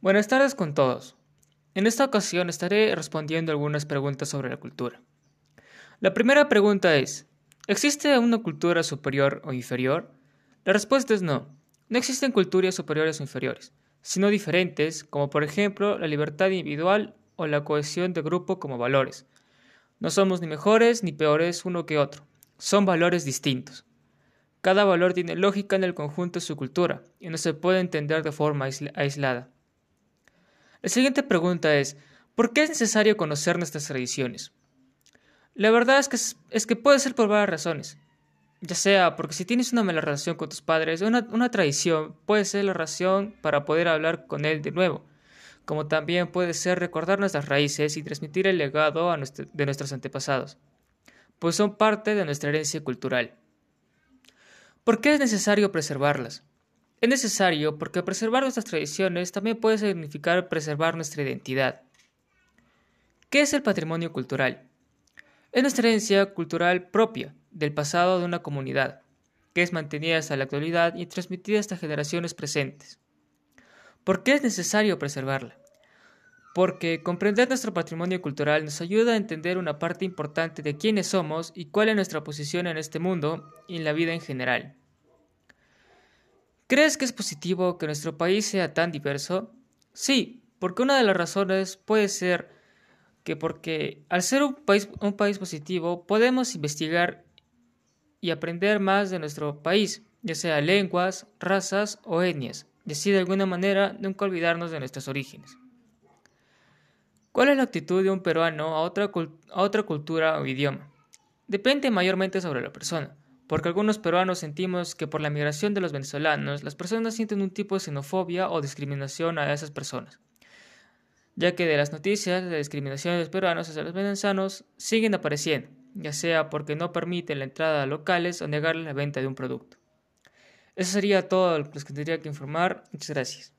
Buenas tardes con todos. En esta ocasión estaré respondiendo algunas preguntas sobre la cultura. La primera pregunta es, ¿existe una cultura superior o inferior? La respuesta es no. No existen culturas superiores o inferiores, sino diferentes, como por ejemplo la libertad individual o la cohesión de grupo como valores. No somos ni mejores ni peores uno que otro, son valores distintos. Cada valor tiene lógica en el conjunto de su cultura y no se puede entender de forma aislada. La siguiente pregunta es, ¿por qué es necesario conocer nuestras tradiciones? La verdad es que, es que puede ser por varias razones. Ya sea porque si tienes una mala relación con tus padres, una, una tradición puede ser la razón para poder hablar con él de nuevo, como también puede ser recordar nuestras raíces y transmitir el legado de nuestros antepasados, pues son parte de nuestra herencia cultural. ¿Por qué es necesario preservarlas? Es necesario porque preservar nuestras tradiciones también puede significar preservar nuestra identidad. ¿Qué es el patrimonio cultural? Es nuestra herencia cultural propia del pasado de una comunidad, que es mantenida hasta la actualidad y transmitida hasta generaciones presentes. ¿Por qué es necesario preservarla? Porque comprender nuestro patrimonio cultural nos ayuda a entender una parte importante de quiénes somos y cuál es nuestra posición en este mundo y en la vida en general. ¿Crees que es positivo que nuestro país sea tan diverso? Sí, porque una de las razones puede ser que porque al ser un país, positivo podemos investigar y aprender más de nuestro país, ya sea lenguas, razas o etnias, y así de alguna manera nunca olvidarnos de nuestros orígenes. ¿Cuál es la actitud de un peruano a otra, a otra cultura o idioma? Depende mayormente sobre la persona porque algunos peruanos sentimos que por la migración de los venezolanos las personas sienten un tipo de xenofobia o discriminación a esas personas, ya que de las noticias de discriminación de los peruanos hacia los venezolanos siguen apareciendo, ya sea porque no permiten la entrada a locales o negarles la venta de un producto. Eso sería todo lo que tendría que informar. Muchas gracias.